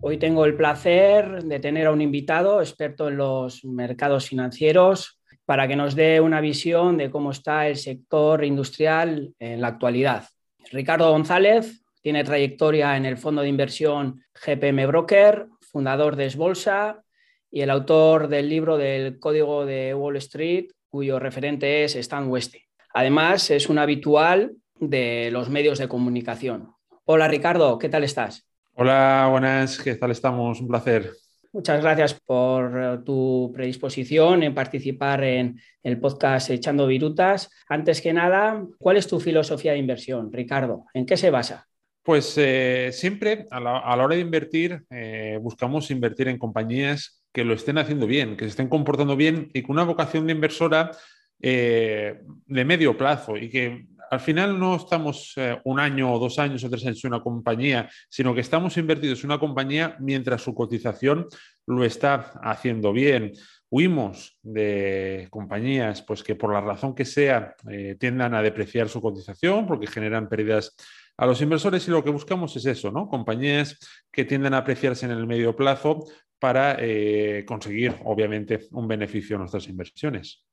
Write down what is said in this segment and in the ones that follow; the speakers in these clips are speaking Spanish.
Hoy tengo el placer de tener a un invitado experto en los mercados financieros para que nos dé una visión de cómo está el sector industrial en la actualidad. Ricardo González tiene trayectoria en el fondo de inversión GPM Broker, fundador de Esbolsa y el autor del libro del Código de Wall Street, cuyo referente es Stan Weste. Además, es un habitual de los medios de comunicación. Hola Ricardo, ¿qué tal estás? Hola, buenas, ¿qué tal estamos? Un placer. Muchas gracias por eh, tu predisposición en participar en el podcast Echando Virutas. Antes que nada, ¿cuál es tu filosofía de inversión, Ricardo? ¿En qué se basa? Pues eh, siempre a la, hora de invertir eh, buscamos invertir en compañías que lo estén haciendo bien, que se estén comportando bien y con una vocación de inversora de medio plazo y que al final no estamos eh, un año o dos años o tres años en una compañía, sino que estamos invertidos en una compañía mientras su cotización lo está haciendo bien. Huimos de compañías pues, que por la razón que sea eh, tiendan a depreciar su cotización porque generan pérdidas a los inversores y lo que buscamos es eso, ¿no? Compañías que tienden a apreciarse en el medio plazo para eh, conseguir, obviamente, un beneficio a nuestras inversiones.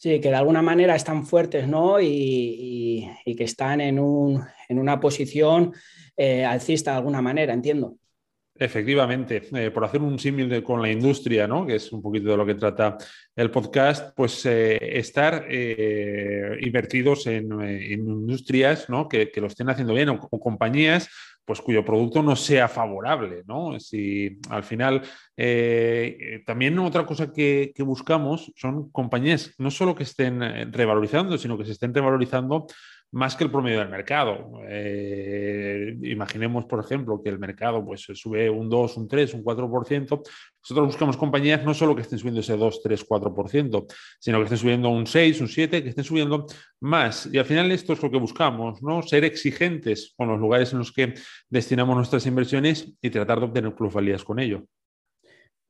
Sí, que de alguna manera están fuertes, ¿no? Y, que están en, una posición eh, alcista de alguna manera, entiendo. Efectivamente, eh, por hacer un símil con la industria, ¿no? que es un poquito de lo que trata el podcast, pues eh, estar invertidos en, industrias ¿no? que, lo estén haciendo bien o compañías pues cuyo producto no sea favorable, ¿no? Si al final eh, también otra cosa que, buscamos son compañías no solo que estén eh, revalorizando, sino que se estén revalorizando más que el promedio del mercado. Eh, imaginemos, por ejemplo, que el mercado pues, sube un 2, un 3, un 4%. Nosotros buscamos compañías no solo que estén subiendo ese 2, 3, 4%, sino que estén subiendo un 6, un 7, que estén subiendo más. Y al final esto es lo que buscamos, ¿no? Ser exigentes con los lugares en los que destinamos nuestras inversiones y tratar de obtener plusvalías con ello.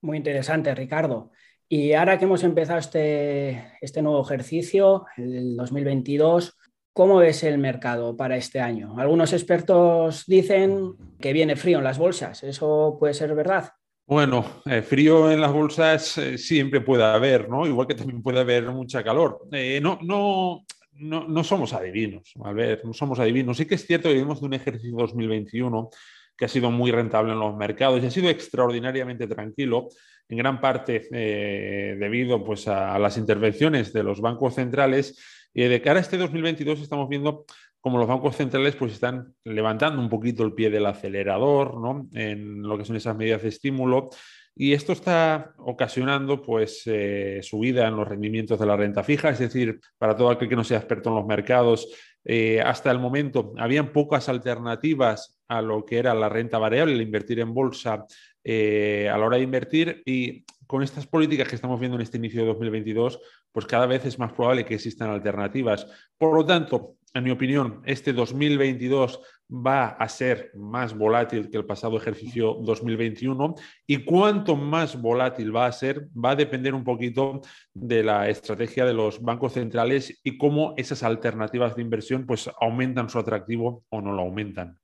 Muy interesante, Ricardo. Y ahora que hemos empezado este, este nuevo ejercicio, el 2022, ¿Cómo ves el mercado para este año? Algunos expertos dicen que viene frío en las bolsas. ¿Eso puede ser verdad? Bueno, eh, frío en las bolsas eh, siempre puede haber, ¿no? Igual que también puede haber mucha calor. Eh, no, no, no, no, somos adivinos, a ver, no somos adivinos. Sí que es cierto que vivimos de un ejercicio 2021 que ha sido muy rentable en los mercados y ha sido extraordinariamente tranquilo, en gran parte debido pues, a las intervenciones de los bancos centrales y de cara a este 2022 estamos viendo como los bancos centrales pues están levantando un poquito el pie del acelerador ¿no? en lo que son esas medidas de estímulo y esto está ocasionando pues eh, subida en los rendimientos de la renta fija, es decir, para todo aquel que no sea experto en los mercados, eh, hasta el momento habían pocas alternativas a lo que era la renta variable, el invertir en bolsa eh, a la hora de invertir y con estas políticas que estamos viendo en este inicio de 2022, pues cada vez es más probable que existan alternativas. Por lo tanto, en mi opinión, este 2022 va a ser más volátil que el pasado ejercicio 2021 y cuanto más volátil va a ser va a depender un poquito de la estrategia de los bancos centrales y cómo esas alternativas de inversión pues aumentan su atractivo o no lo aumentan.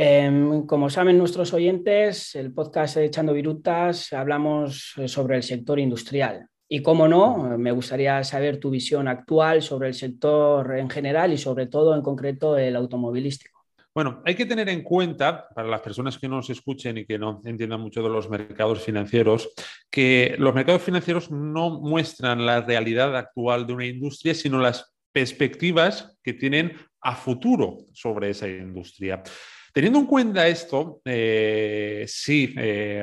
Em, como saben nuestros oyentes, el podcast Echando Virutas hablamos eh, sobre el sector industrial. Y como no, me gustaría saber tu visión actual sobre el sector en general y sobre todo en concreto el automovilístico. Bueno, hay que tener en cuenta, para las personas que nos escuchen y que no entiendan mucho de los mercados financieros, que los mercados financieros no muestran la realidad actual de una industria, sino las perspectivas que tienen a futuro sobre esa industria. Teniendo en cuenta esto, eh, si, eh,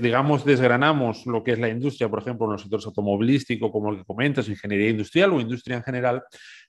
digamos, desgranamos lo que es la industria, por ejemplo, en los sectores automovilísticos, como el que comentas, ingeniería industrial o industria en general,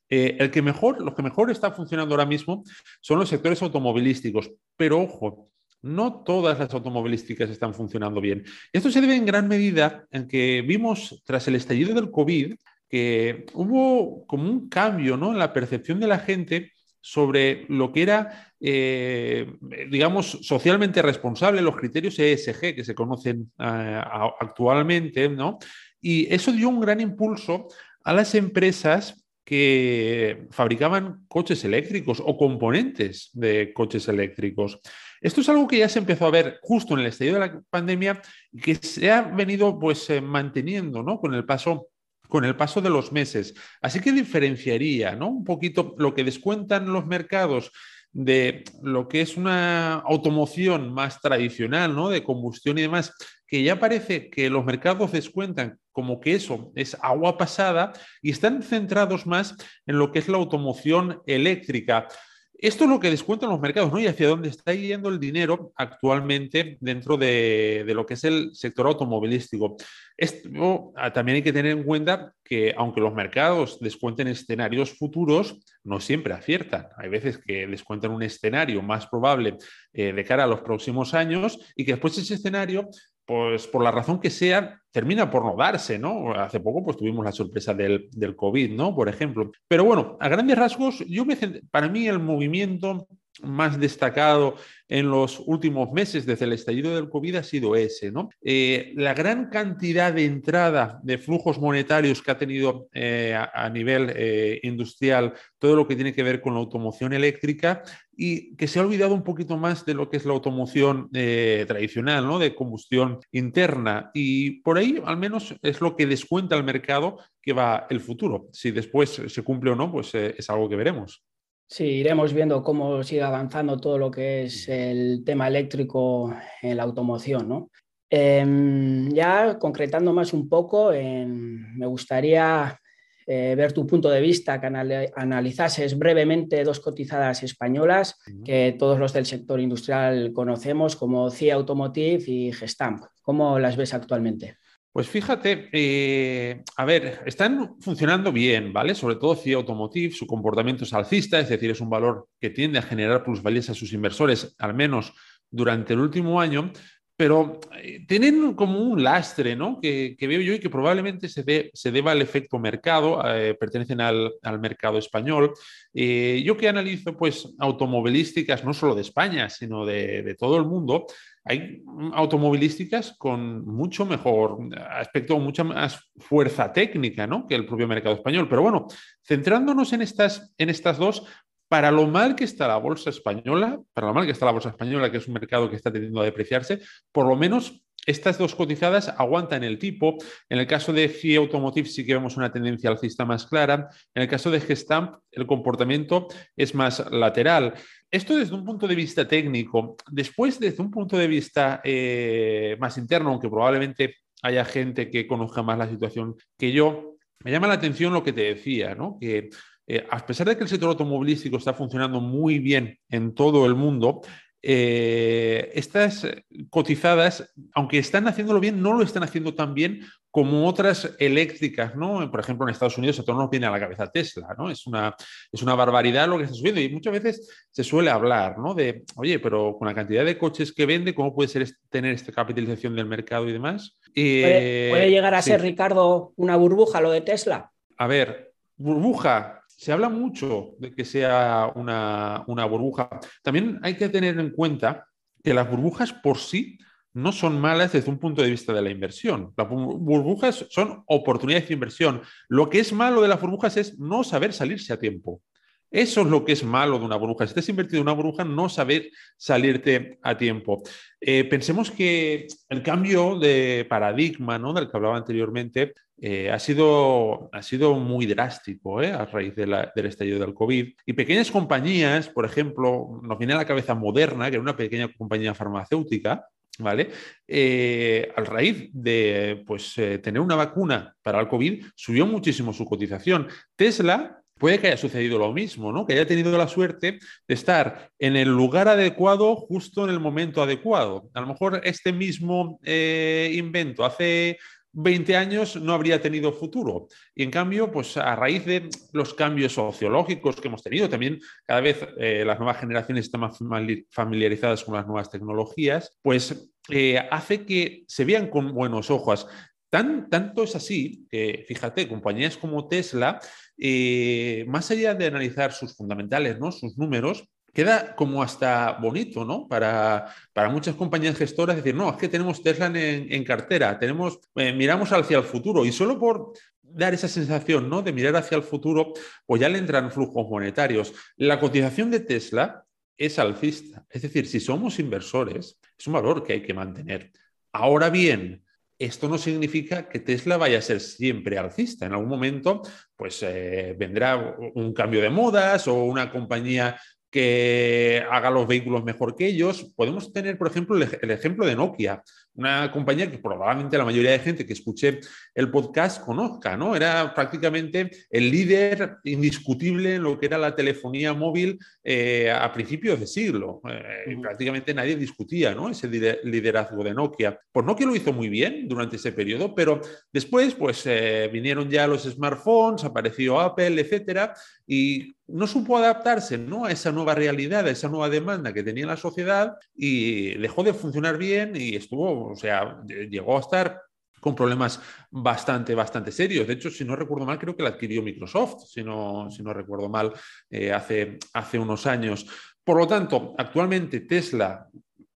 eh, el que mejor, lo que mejor está funcionando ahora mismo son los sectores automovilísticos. Pero ojo, no todas las automovilísticas están funcionando bien. Esto se debe en gran medida en que vimos tras el estallido del COVID que hubo como un cambio ¿no? en la percepción de la gente sobre lo que era, eh, digamos, socialmente responsable, los criterios ESG que se conocen eh, actualmente, ¿no? Y eso dio un gran impulso a las empresas que fabricaban coches eléctricos o componentes de coches eléctricos. Esto es algo que ya se empezó a ver justo en el estallido de la pandemia y que se ha venido pues eh, manteniendo ¿no? con el paso con el paso de los meses. Así que diferenciaría ¿no? un poquito lo que descuentan los mercados de lo que es una automoción más tradicional, ¿no? de combustión y demás, que ya parece que los mercados descuentan como que eso es agua pasada y están centrados más en lo que es la automoción eléctrica. Esto es lo que descuentan los mercados, ¿no? Y hacia dónde está yendo el dinero actualmente dentro de, lo que es el sector automovilístico. Esto ah, también hay que tener en cuenta que aunque los mercados descuenten escenarios futuros, no siempre aciertan. Hay veces que descuentan un escenario más probable eh, de cara a los próximos años y que después ese escenario pues por la razón que sea, termina por no darse, ¿no? Hace poco pues tuvimos la sorpresa del, del COVID, ¿no? Por ejemplo. Pero bueno, a grandes rasgos, yo me, para mí el movimiento más destacado en los últimos meses desde el estallido del COVID ha sido ese. ¿no? Eh, la gran cantidad de entrada de flujos monetarios que ha tenido eh, a, nivel eh, industrial todo lo que tiene que ver con la automoción eléctrica y que se ha olvidado un poquito más de lo que es la automoción tradicional, ¿no? de combustión interna. Y por ahí al menos es lo que descuenta el mercado que va el futuro. Si después se cumple o no, pues es algo que veremos. Sí, iremos viendo cómo sigue avanzando todo lo que es el tema eléctrico en la automoción. ¿no? Em, ya concretando más un poco, me gustaría eh, ver tu punto de vista, que analizases brevemente dos cotizadas españolas que todos los del sector industrial conocemos, como CIA Automotive y Gestamp. ¿Cómo las ves actualmente? Pues fíjate, eh, a ver, están funcionando bien, ¿vale? Sobre todo CIA Automotive, su comportamiento es alcista, es decir, es un valor que tiende a generar plusvalías a sus inversores, al menos durante el último año, pero eh, tienen como un lastre, ¿no? Que, veo yo y que probablemente se, se deba al efecto mercado, eh, pertenecen al, mercado español. yo que analizo, pues, automovilísticas, no solo de España, sino de, de todo el mundo, hay automovilísticas con mucho mejor aspecto, mucha más fuerza técnica ¿no? que el propio mercado español. Pero bueno, centrándonos en estas, en estas dos, para lo mal que está la bolsa española, para lo mal que está la bolsa española, que es un mercado que está tendiendo a depreciarse, por lo menos estas dos cotizadas aguantan el tipo. En el caso de FIE Automotive sí que vemos una tendencia alcista más clara. En el caso de Gestamp, el comportamiento es más lateral. Esto desde un punto de vista técnico. Después, desde un punto de vista eh, más interno, aunque probablemente haya gente que conozca más la situación que yo, me llama la atención lo que te decía, ¿no? que eh, a pesar de que el sector automovilístico está funcionando muy bien en todo el mundo, eh, estas cotizadas, aunque están haciéndolo bien, no lo están haciendo tan bien como otras eléctricas, ¿no? Por ejemplo, en Estados Unidos a todos nos viene a la cabeza Tesla, ¿no? Es una, es una barbaridad lo que está subiendo y muchas veces se suele hablar, ¿no? De, oye, pero con la cantidad de coches que vende, ¿cómo puede ser tener esta capitalización del mercado y demás? ¿Puede, llegar a ser, Ricardo, una burbuja lo de Tesla? A ver, burbuja, se habla mucho de que sea una, burbuja. También hay que tener en cuenta que las burbujas por sí no son malas desde un punto de vista de la inversión. Las burbujas son oportunidades de inversión. Lo que es malo de las burbujas es no saber salirse a tiempo. Eso es lo que es malo de una burbuja. Si estás invertido en una burbuja, no saber salirte a tiempo. Eh, pensemos que el cambio de paradigma ¿no? del que hablaba anteriormente eh, ha, sido, ha sido muy drástico ¿eh? a raíz del estallido del COVID. Y pequeñas compañías, por ejemplo, nos viene a la cabeza Moderna, que era una pequeña compañía farmacéutica, ¿vale? Eh, a raíz de pues, tener una vacuna para el COVID, subió muchísimo su cotización. Tesla puede que haya sucedido lo mismo, ¿no? Que haya tenido la suerte de estar en el lugar adecuado justo en el momento adecuado. A lo mejor este mismo invento hace 20 años no habría tenido futuro. Y en cambio, pues a raíz de los cambios sociológicos que hemos tenido, también cada vez eh, las nuevas generaciones están más familiarizadas con las nuevas tecnologías, pues eh, hace que se vean con buenos ojos. Tan, tanto es así que, fíjate, compañías como Tesla, eh, más allá de analizar sus fundamentales, ¿no? sus números, queda como hasta bonito, ¿no? Para, para muchas compañías gestoras decir, no, es que tenemos Tesla en, cartera, tenemos, eh, miramos hacia el futuro y solo por dar esa sensación, ¿no? De mirar hacia el futuro, pues ya le entran flujos monetarios. La cotización de Tesla es alcista, es decir, si somos inversores, es un valor que hay que mantener. Ahora bien, esto no significa que Tesla vaya a ser siempre alcista. En algún momento, pues eh, vendrá un cambio de modas o una compañía que haga los vehículos mejor que ellos. Podemos tener, por ejemplo, el, ejemplo de Nokia, una compañía que probablemente la mayoría de gente que escuche el podcast conozca, ¿no? Era prácticamente el líder indiscutible en lo que era la telefonía móvil eh, a principios de siglo. Eh, prácticamente nadie discutía, ¿no? Ese liderazgo de Nokia. Pues Nokia lo hizo muy bien durante ese periodo, pero después, pues eh, vinieron ya los smartphones, apareció Apple, etcétera, y no supo adaptarse ¿no? a esa nueva realidad, a esa nueva demanda que tenía la sociedad y dejó de funcionar bien y estuvo, o sea, llegó a estar con problemas bastante, bastante serios. De hecho, si no recuerdo mal, creo que la adquirió Microsoft, si no, si no recuerdo mal, eh, hace, hace unos años. Por lo tanto, actualmente Tesla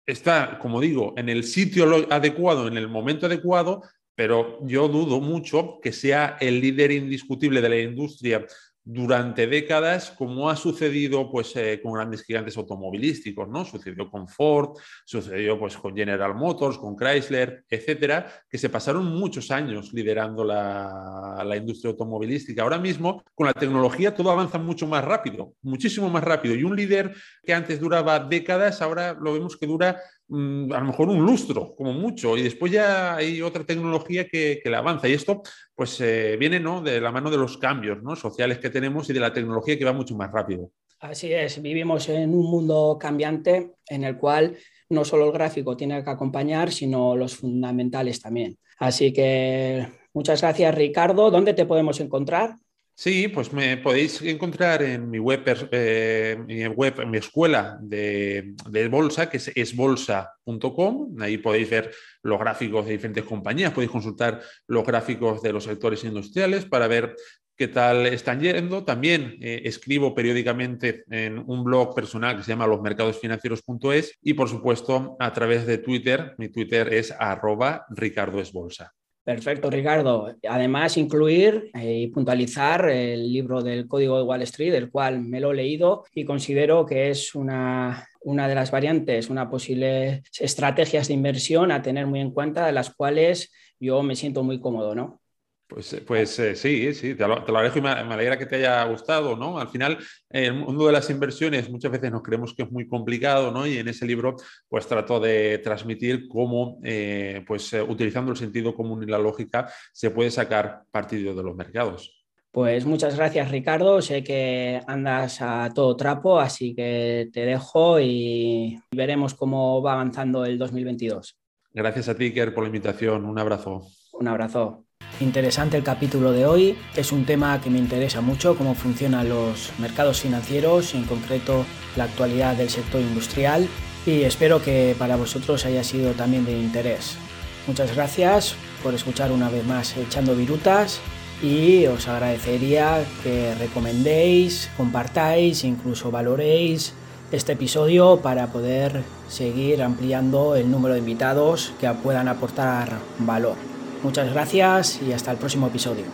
está, como digo, en el sitio adecuado, en el momento adecuado, pero yo dudo mucho que sea el líder indiscutible de la industria durante décadas, como ha sucedido pues, eh, con grandes gigantes automovilísticos, ¿no? Sucedió con Ford, sucedió pues, con General Motors, con Chrysler, etcétera, que se pasaron muchos años liderando la, la, industria automovilística. Ahora mismo, con la tecnología, todo avanza mucho más rápido, muchísimo más rápido. Y un líder que antes duraba décadas, ahora lo vemos que dura a lo mejor un lustro, como mucho, y después ya hay otra tecnología que, que le avanza. Y esto, pues, eh, viene ¿no? de la mano de los cambios ¿no? sociales que tenemos y de la tecnología que va mucho más rápido. Así es, vivimos en un mundo cambiante en el cual no solo el gráfico tiene que acompañar, sino los fundamentales también. Así que muchas gracias, Ricardo. ¿Dónde te podemos encontrar? Sí, pues me podéis encontrar en mi web, eh, mi web, en mi escuela de, bolsa, que es esbolsa.com. Ahí podéis ver los gráficos de diferentes compañías, podéis consultar los gráficos de los sectores industriales para ver qué tal están yendo. También eh, escribo periódicamente en un blog personal que se llama losmercadosfinancieros.es y, por supuesto, a través de Twitter. Mi Twitter es arroba ricardoesbolsa. Perfecto, Ricardo. Además, incluir eh, y puntualizar el libro del Código de Wall Street, el cual me lo he leído y considero que es una, una de las variantes, una posible estrategias de inversión a tener muy en cuenta, de las cuales yo me siento muy cómodo, ¿no? Pues, eh, pues eh, sí, sí, te lo, te y me, alegra que te haya gustado, ¿no? Al final, el mundo de las inversiones muchas veces nos creemos que es muy complicado, ¿no? Y en ese libro, pues trato de transmitir cómo, eh, pues utilizando el sentido común y la lógica, se puede sacar partido de los mercados. Pues muchas gracias, Ricardo. Sé que andas a todo trapo, así que te dejo y veremos cómo va avanzando el 2022. Gracias a ti, Kerr, por la invitación. Un abrazo. Un abrazo. Interesante el capítulo de hoy. Es un tema que me interesa mucho, cómo funcionan los mercados financieros, en concreto la actualidad del sector industrial. Y espero que para vosotros haya sido también de interés. Muchas gracias por escuchar una vez más Echando Virutas y os agradecería que recomendéis, compartáis, incluso valoréis este episodio para poder seguir ampliando el número de invitados que puedan aportar valor. Muchas gracias y hasta el próximo episodio.